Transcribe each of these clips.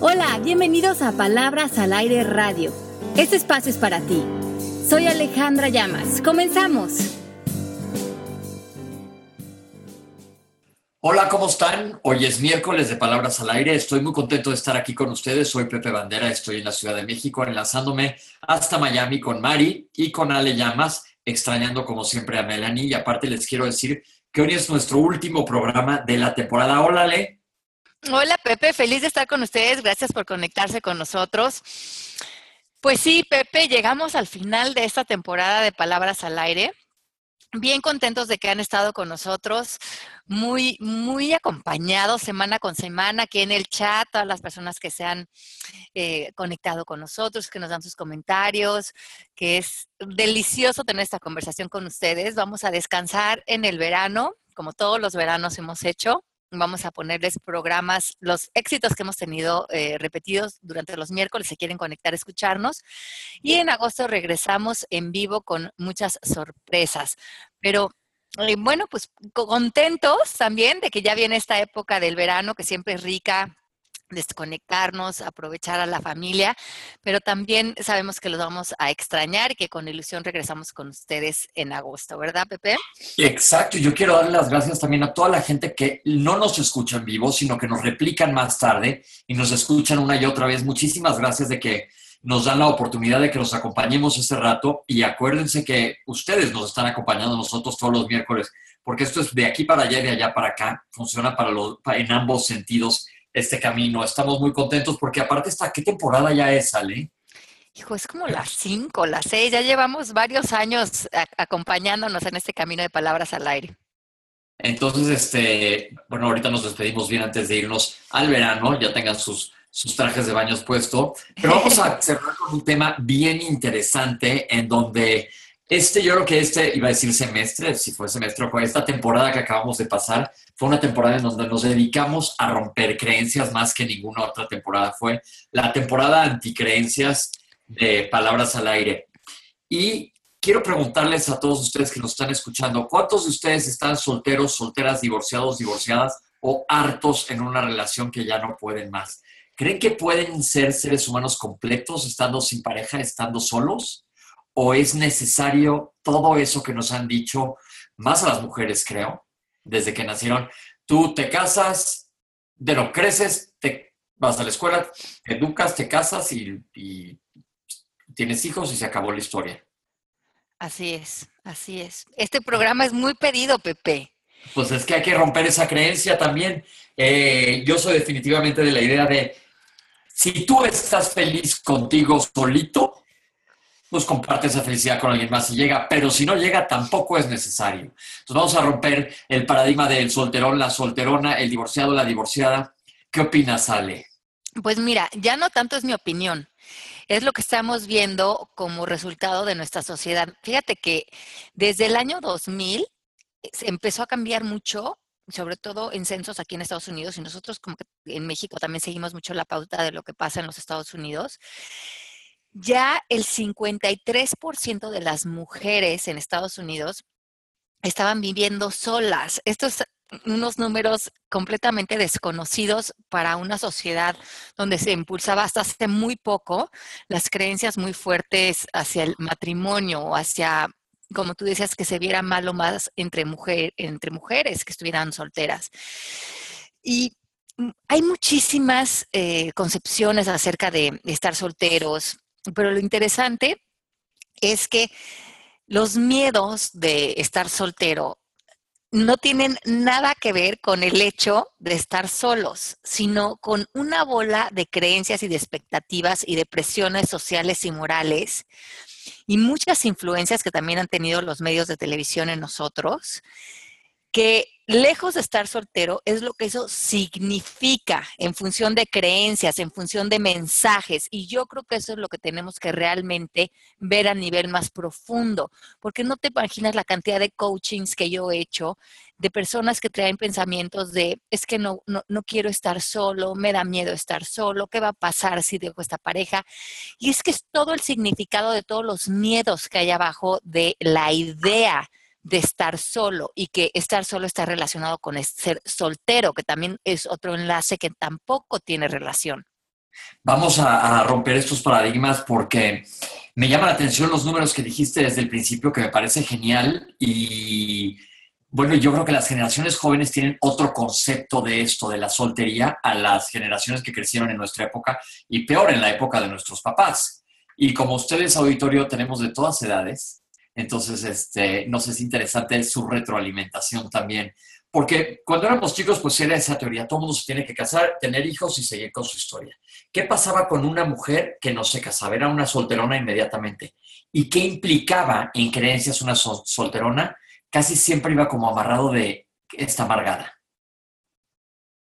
Hola, bienvenidos a Palabras al Aire Radio. Este espacio es para ti. Soy Alejandra Llamas. Comenzamos. Hola, ¿cómo están? Hoy es miércoles de Palabras al Aire. Estoy muy contento de estar aquí con ustedes. Soy Pepe Bandera, estoy en la Ciudad de México, enlazándome hasta Miami con Mari y con Ale Llamas, extrañando como siempre a Melanie. Y aparte les quiero decir que hoy es nuestro último programa de la temporada. Hola, Ale. Hola, Pepe. Feliz de estar con ustedes. Gracias por conectarse con nosotros. Pues sí, Pepe, llegamos al final de esta temporada de Palabras al Aire bien contentos de que han estado con nosotros, muy, muy acompañados semana con semana aquí en el chat, todas las personas que se han eh, conectado con nosotros, que nos dan sus comentarios, que es delicioso tener esta conversación con ustedes. Vamos a descansar en el verano, como todos los veranos hemos hecho. Vamos a ponerles programas, los éxitos que hemos tenido eh, repetidos durante los miércoles, se quieren conectar, escucharnos. Y en agosto regresamos en vivo con muchas sorpresas. Pero eh, bueno, pues contentos también de que ya viene esta época del verano que siempre es rica desconectarnos, aprovechar a la familia, pero también sabemos que los vamos a extrañar y que con ilusión regresamos con ustedes en agosto, ¿verdad, Pepe? Exacto, yo quiero darle las gracias también a toda la gente que no nos escucha en vivo, sino que nos replican más tarde y nos escuchan una y otra vez. Muchísimas gracias de que nos dan la oportunidad de que nos acompañemos ese rato y acuérdense que ustedes nos están acompañando nosotros todos los miércoles, porque esto es de aquí para allá y de allá para acá, funciona para los, en ambos sentidos este camino. Estamos muy contentos porque aparte está, ¿qué temporada ya es, Ale? Hijo, es como las cinco, las seis, ya llevamos varios años acompañándonos en este camino de palabras al aire. Entonces, este, bueno, ahorita nos despedimos bien antes de irnos al verano, ya tengan sus, sus trajes de baños puesto, pero vamos a cerrar con un tema bien interesante en donde este, yo creo que este, iba a decir semestre, si fue semestre o esta temporada que acabamos de pasar, fue una temporada en donde nos dedicamos a romper creencias más que ninguna otra temporada. Fue la temporada anticreencias de Palabras al Aire. Y quiero preguntarles a todos ustedes que nos están escuchando, ¿cuántos de ustedes están solteros, solteras, divorciados, divorciadas o hartos en una relación que ya no pueden más? ¿Creen que pueden ser seres humanos completos estando sin pareja, estando solos? O es necesario todo eso que nos han dicho, más a las mujeres, creo, desde que nacieron? Tú te casas, de lo creces, te vas a la escuela, te educas, te casas y, y tienes hijos y se acabó la historia. Así es, así es. Este programa es muy pedido, Pepe. Pues es que hay que romper esa creencia también. Eh, yo soy definitivamente de la idea de, si tú estás feliz contigo solito, pues comparte esa felicidad con alguien más y llega, pero si no llega tampoco es necesario. Entonces vamos a romper el paradigma del solterón, la solterona, el divorciado, la divorciada. ¿Qué opinas, Ale? Pues mira, ya no tanto es mi opinión, es lo que estamos viendo como resultado de nuestra sociedad. Fíjate que desde el año 2000 se empezó a cambiar mucho sobre todo en censos aquí en Estados Unidos, y nosotros como que en México también seguimos mucho la pauta de lo que pasa en los Estados Unidos ya el 53% de las mujeres en Estados Unidos estaban viviendo solas. Estos unos números completamente desconocidos para una sociedad donde se impulsaba hasta hace muy poco las creencias muy fuertes hacia el matrimonio o hacia, como tú decías, que se viera malo más entre, mujer, entre mujeres que estuvieran solteras. Y hay muchísimas eh, concepciones acerca de estar solteros, pero lo interesante es que los miedos de estar soltero no tienen nada que ver con el hecho de estar solos, sino con una bola de creencias y de expectativas y de presiones sociales y morales y muchas influencias que también han tenido los medios de televisión en nosotros, que lejos de estar soltero es lo que eso significa en función de creencias, en función de mensajes. Y yo creo que eso es lo que tenemos que realmente ver a nivel más profundo, porque no te imaginas la cantidad de coachings que yo he hecho de personas que traen pensamientos de, es que no, no, no quiero estar solo, me da miedo estar solo, ¿qué va a pasar si dejo esta pareja? Y es que es todo el significado de todos los miedos que hay abajo de la idea de estar solo y que estar solo está relacionado con ser soltero, que también es otro enlace que tampoco tiene relación. Vamos a, romper estos paradigmas porque me llama la atención los números que dijiste desde el principio, que me parece genial y bueno, yo creo que las generaciones jóvenes tienen otro concepto de esto, de la soltería, a las generaciones que crecieron en nuestra época y peor en la época de nuestros papás. Y como ustedes, auditorio, tenemos de todas edades, entonces este, nos es interesante su retroalimentación también. Porque cuando éramos chicos, pues era esa teoría, todo mundo se tiene que casar, tener hijos y seguir con su historia. ¿Qué pasaba con una mujer que no se casaba? Era una solterona inmediatamente. ¿Y qué implicaba en creencias una solterona? casi siempre iba como amarrado de esta amargada.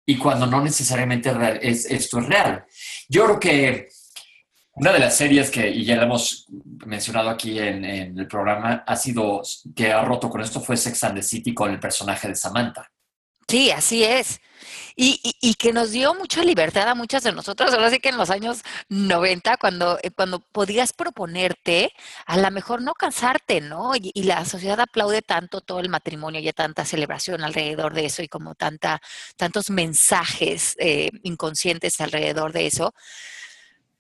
Y cuando no necesariamente es, esto es real. Yo creo que una de las series que, ya la hemos mencionado aquí en, el programa, ha sido, que ha roto con esto, fue Sex and the City con el personaje de Samantha. Sí, así es. Y, que nos dio mucha libertad a muchas de nosotros. Ahora sí que en los años 90, cuando, eh, cuando podías proponerte, a lo mejor no cansarte, ¿no? Y, la sociedad aplaude tanto todo el matrimonio y tanta celebración alrededor de eso y como tanta, tantos mensajes eh, inconscientes alrededor de eso.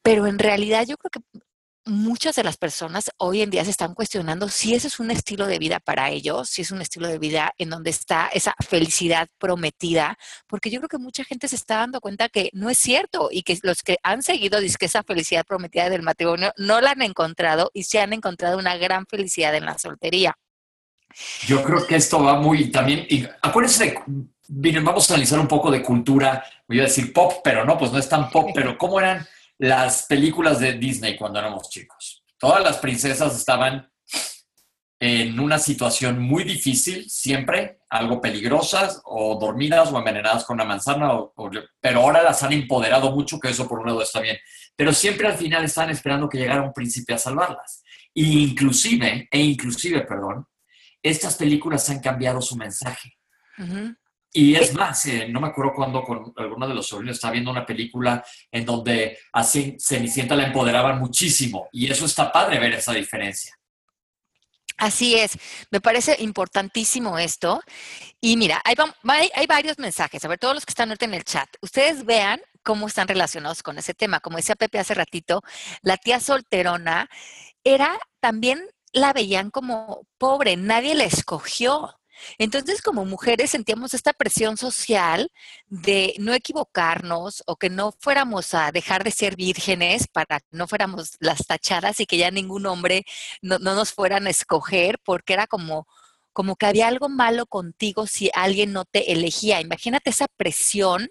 Pero en realidad yo creo que muchas de las personas hoy en día se están cuestionando si ese es un estilo de vida para ellos, si es un estilo de vida en donde está esa felicidad prometida, porque yo creo que mucha gente se está dando cuenta que no es cierto y que los que han seguido que esa felicidad prometida del matrimonio no la han encontrado y se han encontrado una gran felicidad en la soltería. Yo creo que esto va muy también, y acuérdense miren, vamos a analizar un poco de cultura, voy a decir pop, pero no, pues no es tan pop, pero cómo eran las películas de Disney cuando éramos chicos. Todas las princesas estaban en una situación muy difícil, siempre, algo peligrosas o dormidas o envenenadas con una manzana, pero ahora las han empoderado mucho, que eso por un lado está bien. Pero siempre al final están esperando que llegara un príncipe a salvarlas. E inclusive, e inclusive, perdón, estas películas han cambiado su mensaje. Y es más, eh, no me acuerdo cuando con alguno de los sobrinos estaba viendo una película en donde así Cenicienta la empoderaban muchísimo y eso está padre ver esa diferencia. Así es, me parece importantísimo esto. Y mira, hay, hay, varios mensajes, a ver, todos los que están ahorita en el chat, ustedes vean cómo están relacionados con ese tema. Como decía Pepe hace ratito, la tía solterona era también la veían como pobre, nadie la escogió. Entonces, como mujeres sentíamos esta presión social de no equivocarnos o que no fuéramos a dejar de ser vírgenes para que no fuéramos las tachadas y que ya ningún hombre no, nos fueran a escoger porque era como como que había algo malo contigo si alguien no te elegía. Imagínate esa presión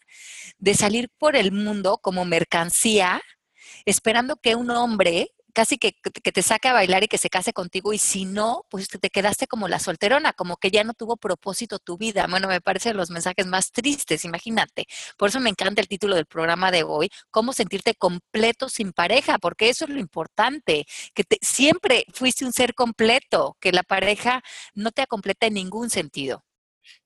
de salir por el mundo como mercancía, esperando que un hombre casi que, te saque a bailar y que se case contigo y si no, pues te quedaste como la solterona, como que ya no tuvo propósito tu vida. Bueno, me parecen los mensajes más tristes, imagínate. Por eso me encanta el título del programa de hoy, cómo sentirte completo sin pareja, porque eso es lo importante, que siempre fuiste un ser completo, que la pareja no te completa en ningún sentido.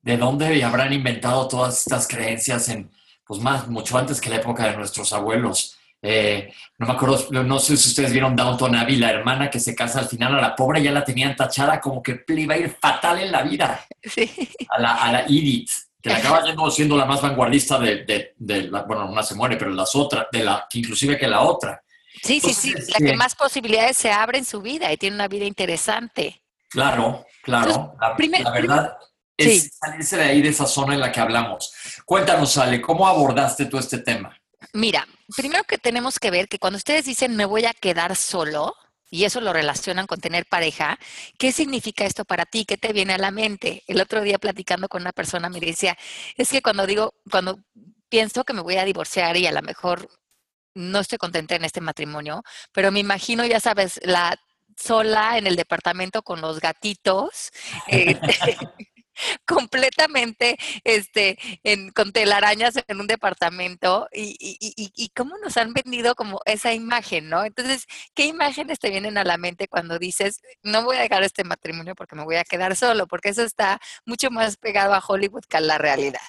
¿De dónde habrán inventado todas estas creencias en, pues más, mucho antes que la época de nuestros abuelos? Eh, no me acuerdo, no sé si ustedes vieron Downton Abbey, la hermana que se casa al final, a la pobre ya la tenían tachada como que iba a ir fatal en la vida. A la, a la Edith, que la acaba siendo la más vanguardista de, la, bueno, una se muere, pero las otras, de la, inclusive que la otra. Sí, sí, sí, la que más posibilidades se abre en su vida y tiene una vida interesante. Claro, claro. la, verdad es salirse de ahí, de esa zona en la que hablamos. Cuéntanos, Ale, ¿cómo abordaste tú este tema? Mira, primero que tenemos que ver que cuando ustedes dicen me voy a quedar solo, y eso lo relacionan con tener pareja, ¿qué significa esto para ti? ¿Qué te viene a la mente? El otro día platicando con una persona me decía, es que cuando digo, cuando pienso que me voy a divorciar y a lo mejor no estoy contenta en este matrimonio, pero me imagino, ya sabes, la sola en el departamento con los gatitos. Eh, completamente este, en, con telarañas en un departamento y, y, y, cómo nos han vendido como esa imagen, ¿no? Entonces, ¿qué imágenes te vienen a la mente cuando dices, no voy a dejar este matrimonio porque me voy a quedar solo? Porque eso está mucho más pegado a Hollywood que a la realidad.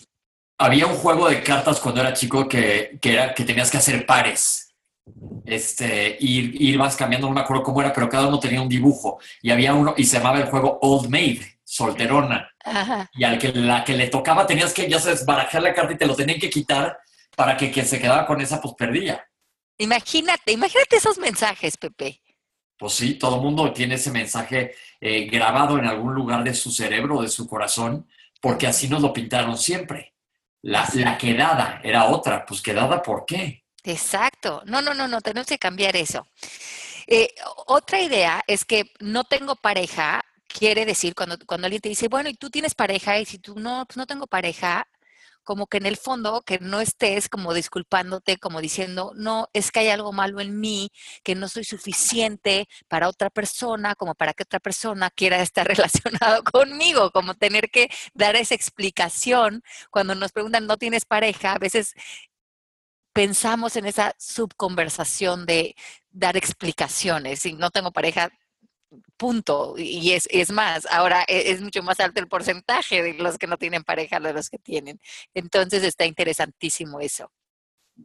Había un juego de cartas cuando era chico que, que era que tenías que hacer pares. Este, ir, ir vas cambiando, no me acuerdo cómo era, pero cada uno tenía un dibujo y había uno, y se llamaba el juego Old Maid solterona. Y al que la que le tocaba tenías que, ya sabes, barajar la carta y te lo tenían que quitar para que quien se quedaba con esa, pues perdía. Imagínate, imagínate esos mensajes, Pepe. Pues sí, todo el mundo tiene ese mensaje eh, grabado en algún lugar de su cerebro, de su corazón, porque así nos lo pintaron siempre. La, la quedada era otra, pues quedada, ¿por qué? Exacto. No, no, no, no, tenemos que cambiar eso. Eh, otra idea es que no tengo pareja, quiere decir cuando, cuando alguien te dice, bueno, y tú tienes pareja, y si tú no, pues no tengo pareja, como que en el fondo que no estés como disculpándote, como diciendo, no, es que hay algo malo en mí, que no soy suficiente para otra persona, como para que otra persona quiera estar relacionado conmigo, como tener que dar esa explicación cuando nos preguntan, ¿no tienes pareja? A veces pensamos en esa subconversación de dar explicaciones. Si no tengo pareja, punto. Y es, es, más, ahora e, es, mucho más alto el porcentaje de los que no tienen pareja de los que tienen. Entonces está interesantísimo eso.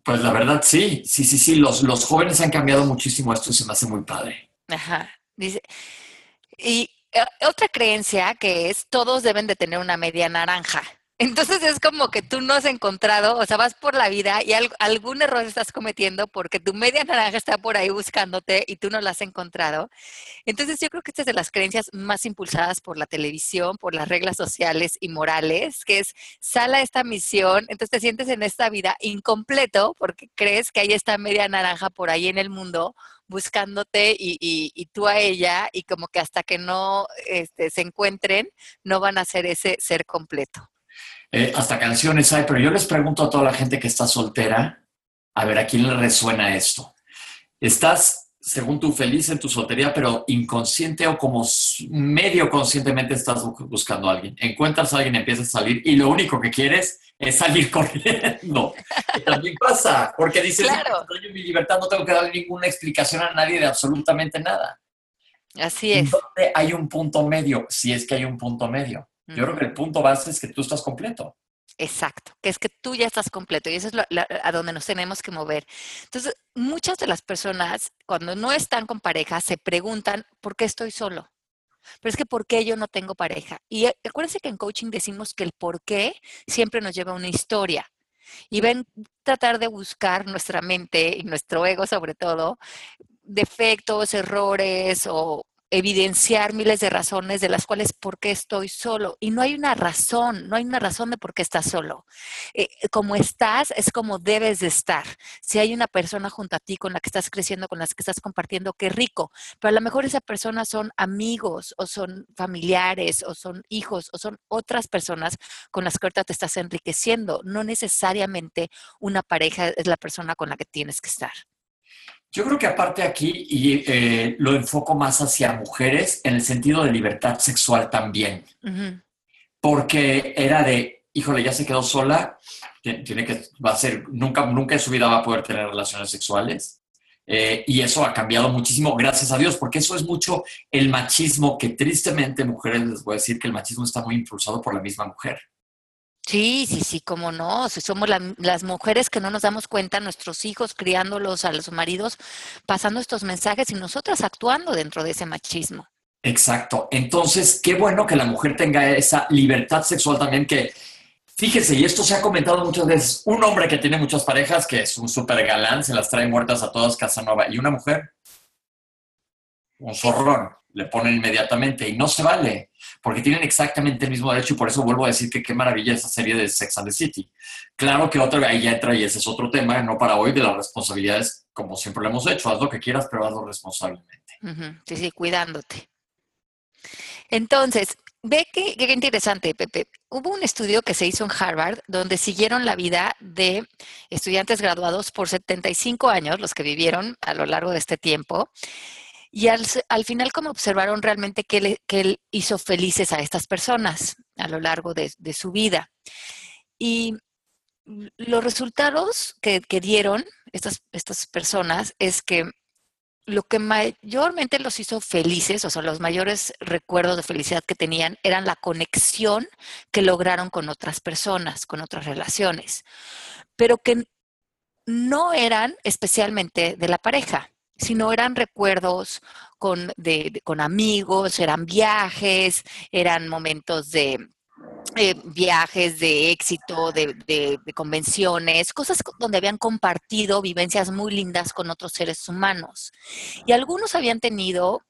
Pues la verdad sí, sí, sí, sí, los, los jóvenes han cambiado muchísimo esto y se me hace muy padre. Ajá. Dice, y eh, otra creencia que es todos deben de tener una media naranja. Entonces es como que tú no has encontrado, o sea, vas por la vida y algún error estás cometiendo porque tu media naranja está por ahí buscándote y tú no la has encontrado. Entonces yo creo que esta es de las creencias más impulsadas por la televisión, por las reglas sociales y morales, que es sala esta misión, entonces te sientes en esta vida incompleto porque crees que hay esta media naranja por ahí en el mundo buscándote y, tú a ella y como que hasta que no este, se encuentren no van a ser ese ser completo. Eh, hasta canciones hay, pero yo les pregunto a toda la gente que está soltera, a ver, ¿a quién le resuena esto? ¿Estás, según tú, feliz en tu soltería, pero inconsciente o como medio conscientemente estás buscando a alguien? Encuentras a alguien, empiezas a salir y lo único que quieres es salir corriendo. También pasa, porque dices, claro. mi libertad, no tengo que darle ninguna explicación a nadie de absolutamente nada. Así es. ¿Dónde hay un punto medio? Si es que hay un punto medio. Yo creo que el punto base es que tú estás completo. Exacto, que es que tú ya estás completo y eso es a donde nos tenemos que mover. Entonces, muchas de las personas cuando no están con pareja se preguntan, ¿por qué estoy solo? Pero es que ¿por qué yo no tengo pareja? Y eh, acuérdense que en coaching decimos que el por qué siempre nos lleva a una historia. Y ven tratar de buscar nuestra mente y nuestro ego sobre todo, defectos, errores o evidenciar miles de razones de las cuales por qué estoy solo. Y no hay una razón, no hay una razón de por qué estás solo. Eh, como estás es como debes de estar. Si hay una persona junto a ti con la que estás creciendo, con las que estás compartiendo, qué rico. Pero a lo mejor esa persona son amigos o son familiares o son hijos o son otras personas con las que ahorita te estás enriqueciendo. No necesariamente una pareja es la persona con la que tienes que estar. Yo creo que aparte aquí, y eh, lo enfoco más hacia mujeres en el sentido de libertad sexual también. Porque era de, híjole, ya se quedó sola, tiene que, va a ser, nunca, nunca en su vida va a poder tener relaciones sexuales. Eh, y eso ha cambiado muchísimo, gracias a Dios, porque eso es mucho el machismo que tristemente, mujeres, les voy a decir que el machismo está muy impulsado por la misma mujer. Sí, sí, sí, cómo no. Si somos las mujeres que no nos damos cuenta, nuestros hijos criándolos a los maridos, pasando estos mensajes y nosotras actuando dentro de ese machismo. Exacto. Entonces, qué bueno que la mujer tenga esa libertad sexual también que, fíjese, y esto se ha comentado muchas veces, un hombre que tiene muchas parejas, que es un súper galán, se las trae muertas a todas Casanova, y una mujer, un zorrón le ponen inmediatamente y no se vale, porque tienen exactamente el mismo derecho y por eso vuelvo a decir que qué maravilla esa serie de Sex and the City. Claro que otra ahí ya entra y ese es otro tema, no para hoy, de las responsabilidades, como siempre lo hemos hecho, haz lo que quieras, pero hazlo responsablemente. Sí, sí, cuidándote. Entonces, ve qué, qué interesante, Pepe. Hubo un estudio que se hizo en Harvard donde siguieron la vida de estudiantes graduados por 75 años, los que vivieron a lo largo de este tiempo, y al, final, como observaron realmente que, él hizo felices a estas personas a lo largo de, su vida. Y los resultados que, dieron estas, estas personas es que lo que mayormente los hizo felices, o sea, los mayores recuerdos de felicidad que tenían, eran la conexión que lograron con otras personas, con otras relaciones, pero que no eran especialmente de la pareja sino eran recuerdos con, con amigos, eran viajes, eran momentos de, eh, viajes de éxito, de, convenciones, cosas donde habían compartido vivencias muy lindas con otros seres humanos. Y algunos habían tenido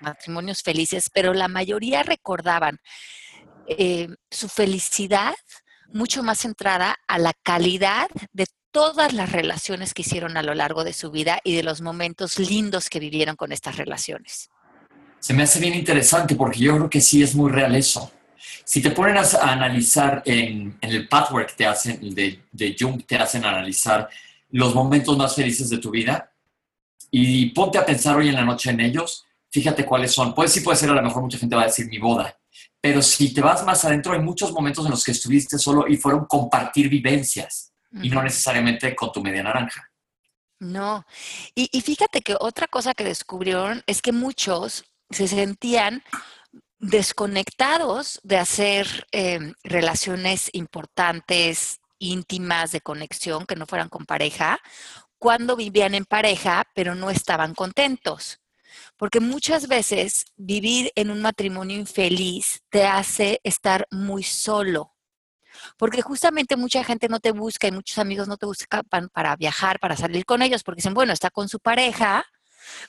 matrimonios felices, pero la mayoría recordaban eh, su felicidad mucho más centrada a la calidad de todas las relaciones que hicieron a lo largo de su vida y de los momentos lindos que vivieron con estas relaciones. Se me hace bien interesante porque yo creo que sí es muy real eso. Si te ponen a, analizar en, el pathway que te hacen, de, de Jung, te hacen analizar los momentos más felices de tu vida y ponte a pensar hoy en la noche en ellos, fíjate cuáles son. Pues sí puede ser, a lo mejor mucha gente va a decir mi boda, pero si te vas más adentro, hay muchos momentos en los que estuviste solo y fueron compartir vivencias y no necesariamente con tu media naranja. No. Y, y, fíjate que otra cosa que descubrieron es que muchos se sentían desconectados de hacer em, relaciones importantes, íntimas, de conexión, que no fueran con pareja, cuando vivían en pareja, pero no estaban contentos. Porque muchas veces vivir en un matrimonio infeliz te hace estar muy solo. Porque justamente mucha gente no te busca y muchos amigos no te buscan para viajar, para salir con ellos, porque dicen, bueno, está con su pareja,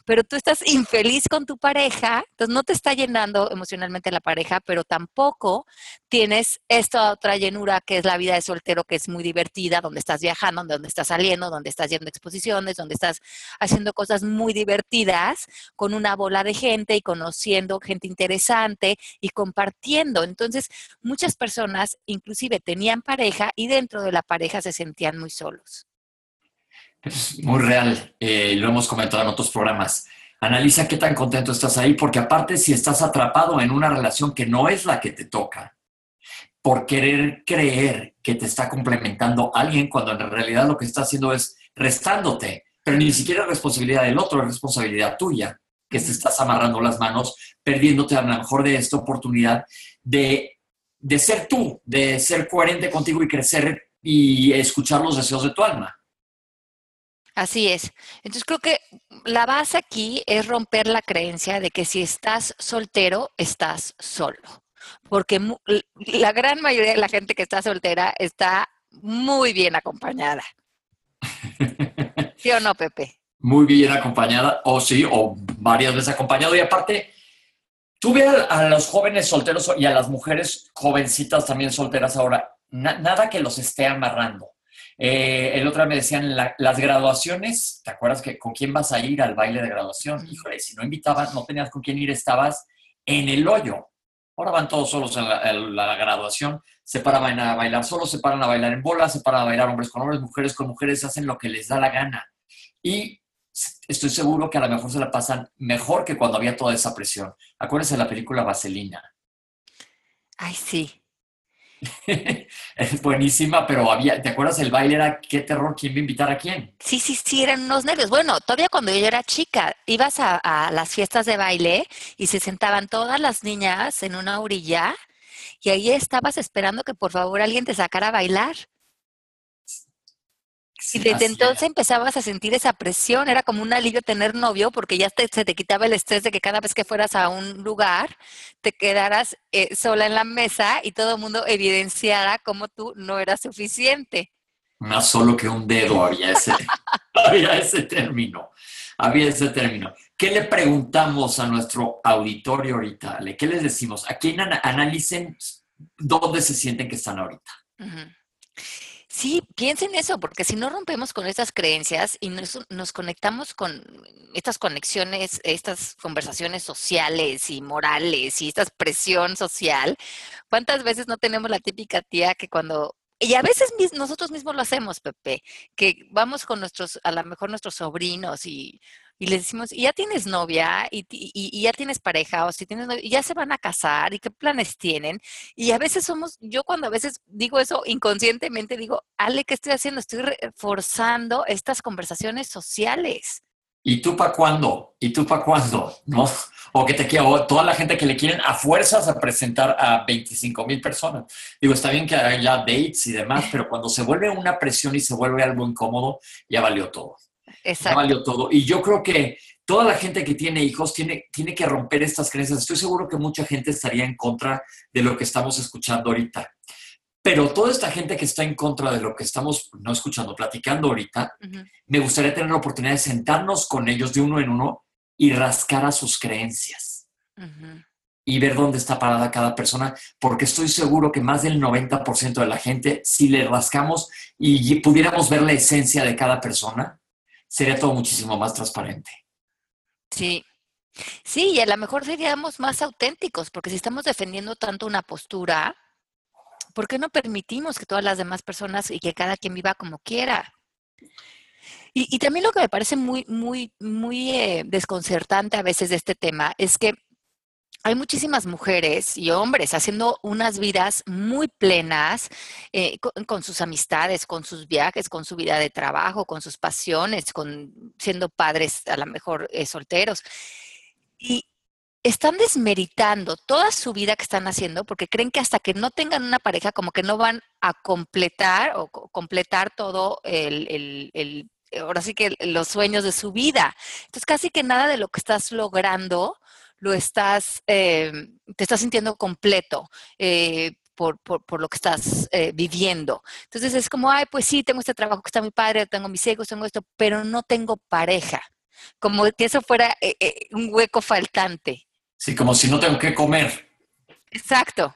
pero tú estás infeliz con tu pareja, entonces no te está llenando emocionalmente la pareja, pero tampoco tienes esta otra llenura que es la vida de soltero, que es muy divertida, donde estás viajando, donde estás saliendo, donde estás yendo a exposiciones, donde estás haciendo cosas muy divertidas con una bola de gente y conociendo gente interesante y compartiendo. Entonces, muchas personas inclusive tenían pareja y dentro de la pareja se sentían muy solos. Es muy real, eh, lo hemos comentado en otros programas. Analiza qué tan contento estás ahí, porque aparte si estás atrapado en una relación que no es la que te toca, por querer creer que te está complementando alguien, cuando en realidad lo que está haciendo es restándote, pero ni siquiera es responsabilidad del otro, es responsabilidad tuya, que te estás amarrando las manos, perdiéndote a lo mejor de esta oportunidad de, de ser tú, de ser coherente contigo y crecer y escuchar los deseos de tu alma. Así es. Entonces creo que la base aquí es romper la creencia de que si estás soltero, estás solo. Porque la gran mayoría de la gente que está soltera está muy bien acompañada. ¿Sí o no, Pepe? Muy bien acompañada, o sí, o varias veces acompañado. Y aparte, tú ves a, los jóvenes solteros y a las mujeres jovencitas también solteras ahora, nada que los esté amarrando eh, el otro me decían las graduaciones, ¿te acuerdas que con quién vas a ir al baile de graduación? Híjole, si no invitabas, no tenías con quién ir, estabas en el hoyo. Ahora van todos solos en la, graduación, se paran a bailar solos, se paran a bailar en bolas, se paran a bailar hombres con hombres, mujeres con mujeres, hacen lo que les da la gana. Y estoy seguro que a lo mejor se la pasan mejor que cuando había toda esa presión. Acuérdense de la película Vaselina. Ay, sí. es buenísima, pero había, ¿te acuerdas el baile era qué terror? ¿Quién va a invitar a quién? Sí, sí, sí, eran unos nervios. Bueno, todavía cuando yo era chica, ibas a, a las fiestas de baile y se sentaban todas las niñas en una orilla y ahí estabas esperando que por favor alguien te sacara a bailar y desde entonces empezabas a sentir esa presión, era como un alivio tener novio porque ya se te quitaba el estrés de que cada vez que fueras a un lugar te quedaras eh, sola en la mesa y todo el mundo evidenciara cómo tú no eras suficiente. Más solo que un dedo había ese, había ese término, había ese término. ¿Qué le preguntamos a nuestro auditorio ahorita? ¿Qué les decimos? A quién analicen dónde se sienten que están ahorita. Sí, piensen eso, porque si no rompemos con estas creencias y nos, conectamos con estas conexiones, estas conversaciones sociales y morales y esta presión social, ¿cuántas veces no tenemos la típica tía que cuando y a veces nosotros mismos lo hacemos, Pepe, que vamos con nuestros, a lo mejor nuestros sobrinos y y les decimos, ¿y ya tienes novia? ¿Y, ya tienes pareja? ¿O si tienes novia? ¿Y ya se van a casar? ¿Y qué planes tienen? Y a veces somos, yo cuando a veces digo eso inconscientemente, digo, Ale, ¿qué estoy haciendo? Estoy reforzando estas conversaciones sociales. ¿Y tú para cuándo? ¿Y tú para cuándo? ¿No? O que te quiero, toda la gente que le quieren a fuerzas a presentar a 25 mil personas. Digo, está bien que haya dates y demás, pero cuando se vuelve una presión y se vuelve algo incómodo, ya valió todo. ya valió todo. Y yo creo que toda la gente que tiene hijos tiene, tiene que romper estas creencias. Estoy seguro que mucha gente estaría en contra de lo que estamos escuchando ahorita. Pero toda esta gente que está en contra de lo que estamos no escuchando, platicando ahorita, me gustaría tener la oportunidad de sentarnos con ellos de uno en uno y rascar a sus creencias. Y ver dónde está parada cada persona, porque estoy seguro que más del 90% de la gente, si le rascamos y pudiéramos ver la esencia de cada persona, sería todo muchísimo más transparente. Sí, sí, y a lo mejor seríamos más auténticos, porque si estamos defendiendo tanto una postura, ¿por qué no permitimos que todas las demás personas y que cada quien viva como quiera? Y, también lo que me parece muy, muy, muy eh, desconcertante a veces de este tema es que hay muchísimas mujeres y hombres haciendo unas vidas muy plenas eh, con, sus amistades, con sus viajes, con su vida de trabajo, con sus pasiones, con siendo padres a lo mejor eh, solteros. Y, están desmeritando toda su vida que están haciendo porque creen que hasta que no tengan una pareja como que no van a completar o completar todo el, ahora sí que los sueños de su vida. Entonces casi que nada de lo que estás logrando lo estás, eh, te estás sintiendo completo. Eh, por, por, lo que estás eh, viviendo. Entonces es como, ay, pues sí, tengo este trabajo que está mi padre, tengo mis hijos, tengo esto, pero no tengo pareja. Como que eso fuera un hueco faltante. Sí, como si no tengo que comer. Exacto.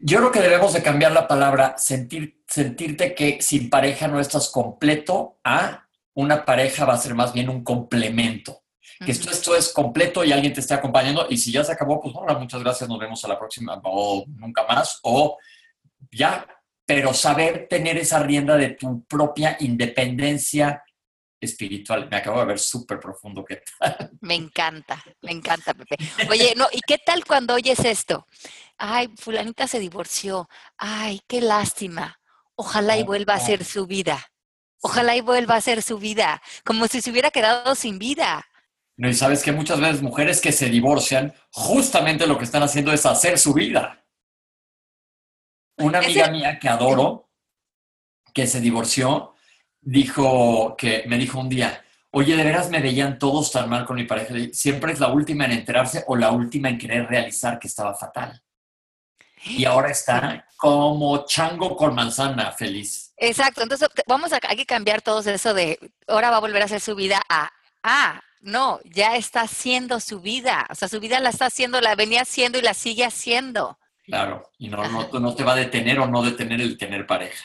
Yo creo que debemos de cambiar la palabra sentir, sentirte que sin pareja no estás completo a una pareja va a ser más bien un complemento. Que esto, esto es completo y alguien te esté acompañando y si ya se acabó, pues hola, muchas gracias, nos vemos a la próxima o nunca más o ya, pero saber tener esa rienda de tu propia independencia espiritual. Me acabo de ver súper profundo. ¿Qué tal? Me encanta, me encanta, Pepe. Oye, no, ¿y qué tal cuando oyes esto? Ay, fulanita se divorció. Ay, qué lástima. Ojalá y vuelva a ser su vida. Ojalá y vuelva a ser su vida. Como si se hubiera quedado sin vida. No, y sabes que muchas veces mujeres que se divorcian, justamente lo que están haciendo es hacer su vida. Una amiga mía que adoro, que se divorció, dijo que me dijo un día, oye, de veras me veían todos tan mal con mi pareja. Siempre es la última en enterarse o la última en querer realizar que estaba fatal. Y ahora está como chango con manzana, feliz. Exacto, entonces vamos a hay que cambiar todo eso de ahora va a volver a hacer su vida a ah, no, ya está haciendo su vida. O sea, su vida la está haciendo, la venía haciendo y la sigue haciendo. Claro, y no, no, no te va a detener o no detener el tener pareja.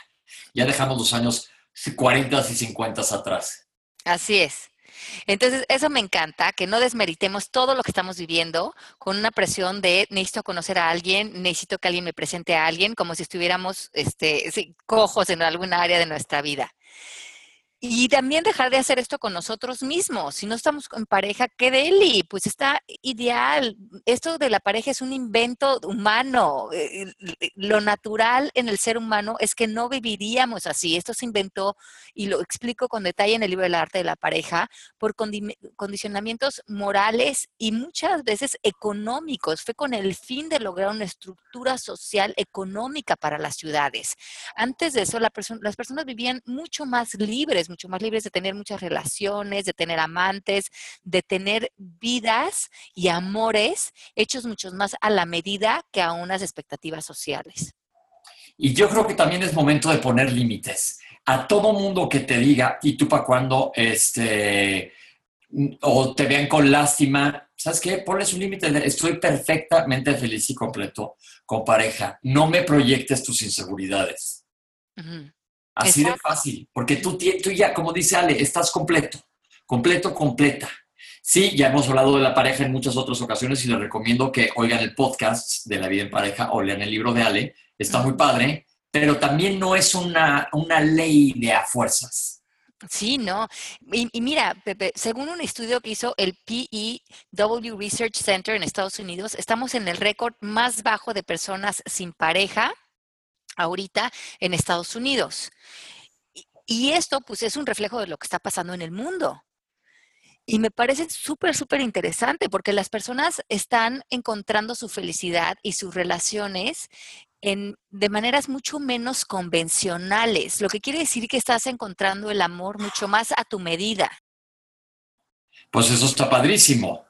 Ya dejamos los años 40 y 50 atrás. Así es. Entonces, eso me encanta, que no desmeritemos todo lo que estamos viviendo con una presión de necesito conocer a alguien, necesito que alguien me presente a alguien, como si estuviéramos este, cojos en alguna área de nuestra vida. Y también dejar de hacer esto con nosotros mismos. Si no estamos en pareja, ¿qué deli? Pues está ideal. Esto de la pareja es un invento humano. Eh, lo natural en el ser humano es que no viviríamos así. Esto se inventó, y lo explico con detalle en el libro del arte de la pareja, por condicionamientos morales y muchas veces económicos. Fue con el fin de lograr una estructura social económica para las ciudades. Antes de eso, las personas vivían mucho más libres mucho más libres de tener muchas relaciones, de tener amantes, de tener vidas y amores hechos mucho más a la medida que a unas expectativas sociales. Y yo creo que también es momento de poner límites. A todo mundo que te diga, ¿y tú para cuando este, o te vean con lástima, ¿sabes qué? Ponles un límite. Estoy perfectamente feliz y completo con pareja. No me proyectes tus inseguridades. Así de fácil, porque tú, tú ya, como dice Ale, estás completo, completo, completa. Sí, ya hemos hablado de la pareja en muchas otras ocasiones y les recomiendo que oigan el podcast de la vida en pareja o lean el libro de Ale, está muy padre, pero también no es una, una ley de a fuerzas. Sí, no. Y, y, mira, Pepe, según un estudio que hizo el PEW Research Center en Estados Unidos, estamos en el récord más bajo de personas sin pareja ahorita en Estados Unidos. Y esto pues es un reflejo de lo que está pasando en el mundo. Y me parece súper, súper interesante porque las personas están encontrando su felicidad y sus relaciones en, de maneras mucho menos convencionales, lo que quiere decir que estás encontrando el amor mucho más a tu medida. Pues eso está padrísimo.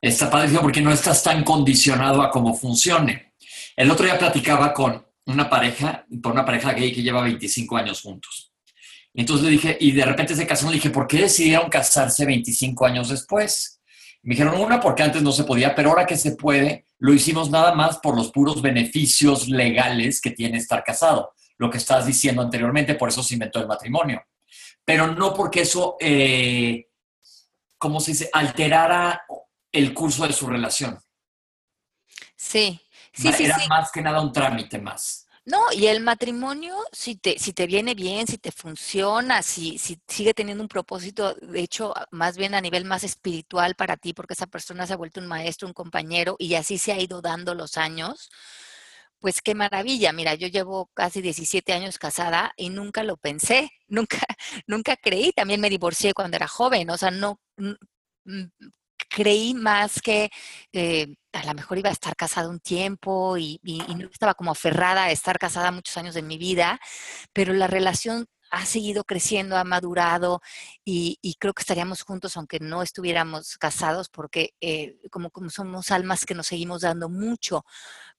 Está padrísimo porque no estás tan condicionado a cómo funcione. El otro día platicaba con una pareja, por una pareja gay que lleva 25 años juntos. Entonces le dije, y de repente se casaron, dije, ¿por qué decidieron casarse 25 años después? Me dijeron, una, porque antes no se podía, pero ahora que se puede, lo hicimos nada más por los puros beneficios legales que tiene estar casado. Lo que estás diciendo anteriormente, por eso se inventó el matrimonio. Pero no porque eso, eh, ¿cómo se dice?, alterara el curso de su relación. Sí, sí, sí. Era más que nada un trámite más. No, y el matrimonio, si te, si te viene bien, si te funciona, si, si sigue teniendo un propósito, de hecho, más bien a nivel más espiritual para ti, porque esa persona se ha vuelto un maestro, un compañero, y así se ha ido dando los años, pues qué maravilla. Mira, yo llevo casi 17 años casada y nunca lo pensé, nunca, nunca creí. También me divorcié cuando era joven, o sea, no, creí más que eh, a lo mejor iba a estar casada un tiempo y, no estaba como aferrada a estar casada muchos años de mi vida, pero la relación ha seguido creciendo, ha madurado y, creo que estaríamos juntos aunque no estuviéramos casados porque eh, como, como somos almas que nos seguimos dando mucho,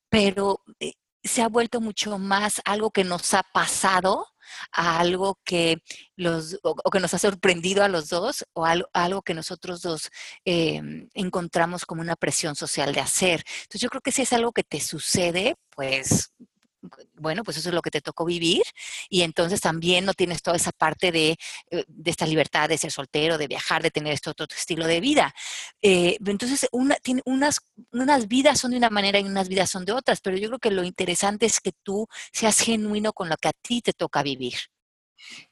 pero eh, se ha vuelto mucho más algo que nos ha pasado a algo que los o, que nos ha sorprendido a los dos o algo, que nosotros dos em, encontramos como una presión social de hacer. Entonces yo creo que si es algo que te sucede, pues bueno, pues eso es lo que te tocó vivir y entonces también no tienes toda esa parte de, eh, esta libertad de ser soltero, de viajar, de tener este otro estilo de vida. Eh, entonces, unas, unas vidas son de una manera y unas vidas son de otras, pero yo creo que lo interesante es que tú seas genuino con lo que a ti te toca vivir.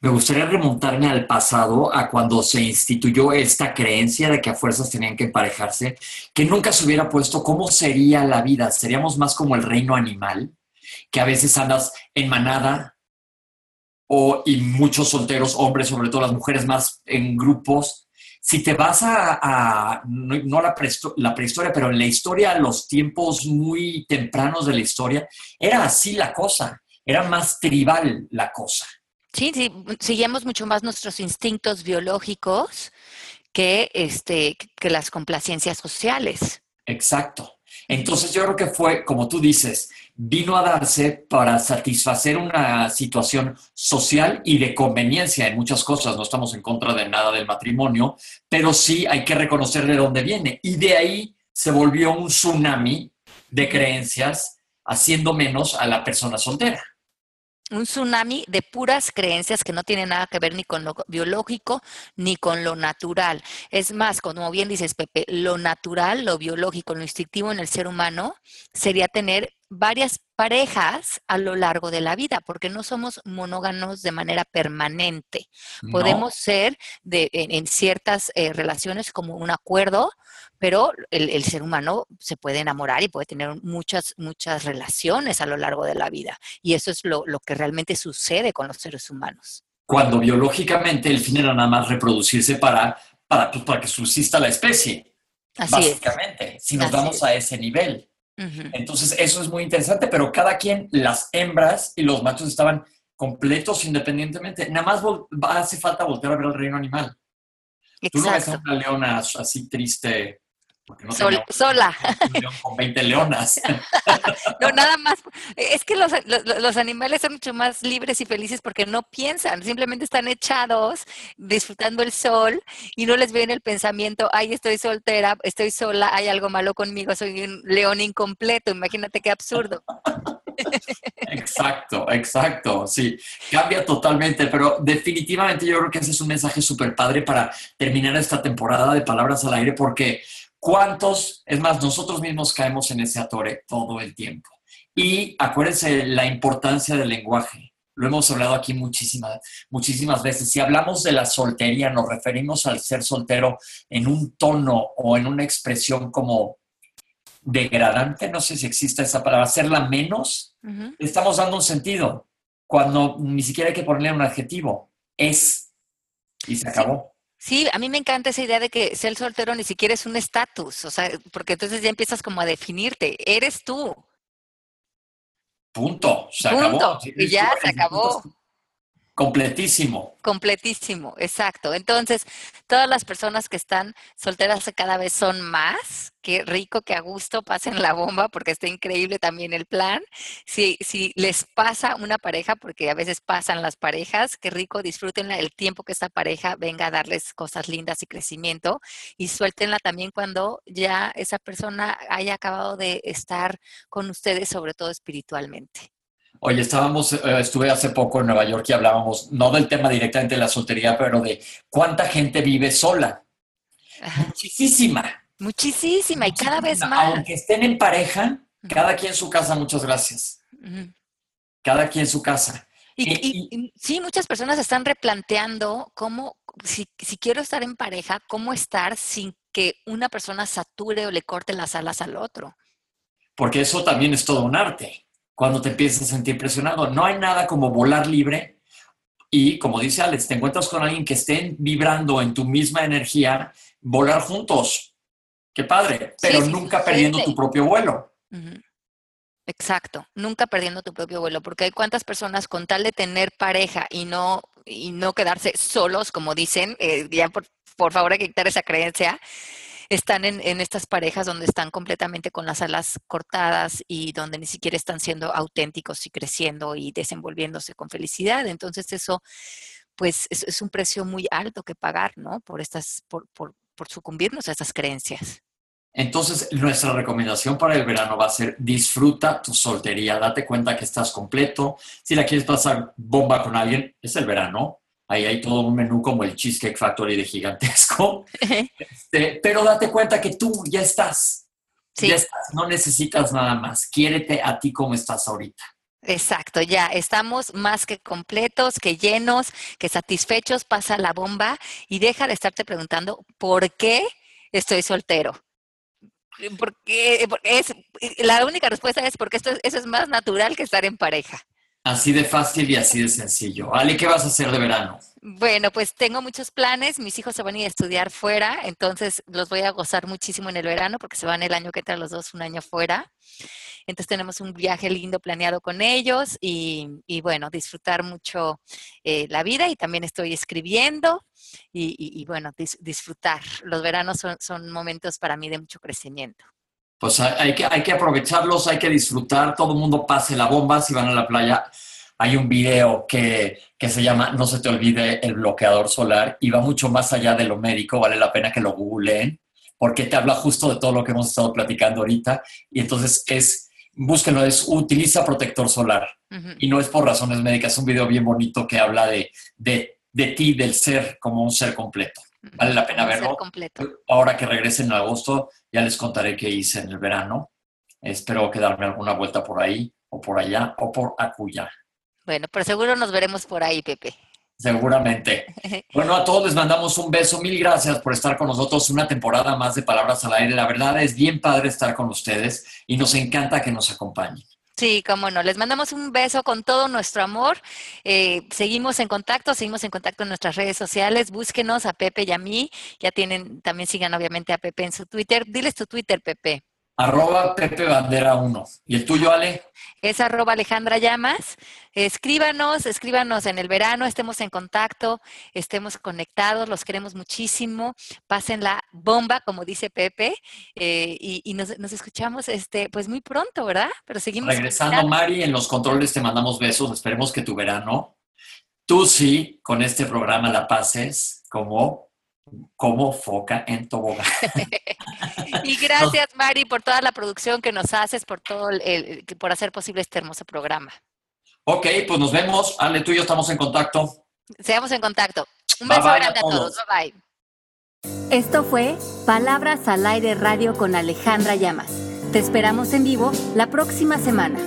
Me gustaría remontarme al pasado, a cuando se instituyó esta creencia de que a fuerzas tenían que emparejarse, que nunca se hubiera puesto cómo sería la vida. ¿Seríamos más como el reino animal? Que a veces andas en manada o, y muchos solteros, hombres, sobre todo las mujeres más en grupos. Si te vas a, no, la, la prehistoria, pero en la historia, los tiempos muy tempranos de la historia, era así la cosa, era más tribal la cosa. Sí, sí, seguíamos mucho más nuestros instintos biológicos que, este, que las complacencias sociales. Exacto. Entonces yo creo que fue, como tú dices, vino a darse para satisfacer una situación social y de conveniencia en muchas cosas. No estamos en contra de nada del matrimonio, pero sí hay que reconocer de dónde viene. Y de ahí se volvió un tsunami de creencias haciendo menos a la persona soltera un tsunami de puras creencias que no tienen nada que ver ni con lo biológico ni con lo natural. Es más, como bien dices, Pepe, lo natural, lo biológico, lo instintivo en el ser humano sería tener varias parejas a lo largo de la vida, porque no somos monóganos de manera permanente. Podemos ser de, en, ciertas eh, relaciones como un acuerdo, pero el, ser humano se puede enamorar y puede tener muchas, muchas relaciones a lo largo de la vida. Y eso es lo, que realmente sucede con los seres humanos. Cuando biológicamente el fin era nada más reproducirse para, para, pues, para que subsista la especie. básicamente, si nos vamos a ese nivel. Entonces, eso es muy interesante, pero cada quien, las hembras y los machos estaban completos independientemente. Nada más hace falta voltear a ver el reino animal. Tú no ves a una leona así triste sola. Con 20 leonas. no, nada más. Es que los, los, animales son mucho más libres y felices porque no piensan, simplemente están echados, disfrutando el sol y no les viene el pensamiento, ay, estoy soltera, estoy sola, hay algo malo conmigo, soy un león incompleto. Imagínate qué absurdo. Exacto, exacto, sí, cambia totalmente, pero definitivamente yo creo que ese es un mensaje súper padre para terminar esta temporada de Palabras al Aire porque ¿Cuántos? Es más, nosotros mismos caemos en ese atore todo el tiempo. Y acuérdense la importancia del lenguaje. Lo hemos hablado aquí muchísimas, muchísimas veces. Si hablamos de la soltería, nos referimos al ser soltero en un tono o en una expresión como degradante, no sé si existe esa palabra, hacerla menos, estamos dando un sentido cuando ni siquiera hay que ponerle un adjetivo. Es y se acabó. Sí, a mí me encanta esa idea de que ser soltero ni siquiera es un estatus, o sea, porque entonces ya empiezas como a definirte, eres tú. Punto, se Punto. acabó. y ya se acabó. Completísimo. Completísimo, exacto. Entonces, todas las personas que están solteras cada vez son más. Qué rico, qué a gusto, pasen la bomba porque está increíble también el plan. Si, si les pasa una pareja, porque a veces pasan las parejas, qué rico, disfruten el tiempo que esta pareja venga a darles cosas lindas y crecimiento y suéltenla también cuando ya esa persona haya acabado de estar con ustedes, sobre todo espiritualmente. Oye, estábamos, eh, estuve hace poco en Nueva York y hablábamos, no del tema directamente de la soltería, pero de cuánta gente vive sola. Muchísima. Muchísima y cada vez más. Aunque estén en pareja, cada quien su casa, muchas gracias. Cada quien su casa. Y, sí, muchas personas están replanteando cómo, si, si, quiero estar en pareja, cómo estar sin que una persona sature o le corte las alas al otro. Porque eso también es todo un arte cuando te empiezas a sentir presionado. No hay nada como volar libre y, como dice Alex, te encuentras con alguien que esté vibrando en tu misma energía, volar juntos. Qué padre, pero nunca perdiendo tu propio vuelo. Exacto, nunca perdiendo tu propio vuelo, porque hay cuántas personas con tal de tener pareja y no, y no quedarse solos, como dicen, eh, ya por, por favor hay que quitar esa creencia, están en, estas parejas donde están completamente con las alas cortadas y donde ni siquiera están siendo auténticos y creciendo y desenvolviéndose con felicidad. Entonces eso, pues, es, un precio muy alto que pagar, ¿no? Por estas, por, por, sucumbirnos a estas creencias. Entonces, nuestra recomendación para el verano va a ser disfruta tu soltería, date cuenta que estás completo. Si la quieres pasar bomba con alguien, es el verano. Ahí hay todo un menú como el Cheesecake Factory de gigantesco. Este, pero date cuenta que tú ya estás. Ya estás, no necesitas nada más. Quiérete a ti como estás ahorita. Exacto, ya estamos más que completos, que llenos, que satisfechos, pasa la bomba y deja de estarte preguntando por qué estoy soltero. Porque, es, la única respuesta es porque esto, eso es más natural que estar en pareja. Así de fácil y así de sencillo. Ali, ¿qué vas a hacer de verano? Bueno, pues tengo muchos planes. Mis hijos se van a ir a estudiar fuera, entonces los voy a gozar muchísimo en el verano porque se van el año que entra los dos un año fuera. Entonces tenemos un viaje lindo planeado con ellos y, bueno, disfrutar mucho eh, la vida y también estoy escribiendo y, bueno, disfrutar. Los veranos son, son momentos para mí de mucho crecimiento pues hay que, hay que aprovecharlos, hay que disfrutar, todo el mundo pase la bomba, si van a la playa. Hay un video que, se llama No se te olvide el bloqueador solar y va mucho más allá de lo médico, vale la pena que lo googleen, porque te habla justo de todo lo que hemos estado platicando ahorita. Y entonces es, búsquenlo, es utiliza protector solar. Y no es por razones médicas, es un video bien bonito que habla de, de, de ti, del ser como un ser completo. Vale la pena verlo. Ahora que regresen en agosto, ya les contaré qué hice en el verano. Espero quedarme alguna vuelta por ahí, o por allá, o por acuya. Bueno, pero seguro nos veremos por ahí, Pepe. Seguramente. Bueno, a todos les mandamos un beso. Mil gracias por estar con nosotros una temporada más de Palabras al Aire. La verdad es bien padre estar con ustedes y nos encanta que nos acompañen. Sí, cómo no. Les mandamos un beso con todo nuestro amor. Eh, seguimos en contacto, seguimos en contacto en nuestras redes sociales. Búsquenos a Pepe y a mí. Ya tienen, también sigan obviamente a Pepe en su Twitter. Diles tu Twitter, Pepe. Arroba Pepe Bandera 1. ¿Y el tuyo, Ale? Es arroba Alejandra Llamas. Escríbanos, escríbanos en el verano, estemos en contacto, estemos conectados, los queremos muchísimo. Pasen la bomba, como dice Pepe, eh, y, nos, escuchamos este, pues muy pronto, ¿verdad? Pero seguimos. Regresando, Mari, en los controles te mandamos besos. Esperemos que tu verano, tú sí, con este programa la pases como como foca en tobogán. y gracias, Mari, por toda la producción que nos haces, por todo el, por hacer posible este hermoso programa. Ok, pues nos vemos. Ale, tú y yo estamos en contacto. Seamos en contacto. Un beso grande a todos. Bye bye. Esto fue Palabras al Aire Radio con Alejandra Llamas. Te esperamos en vivo la próxima semana.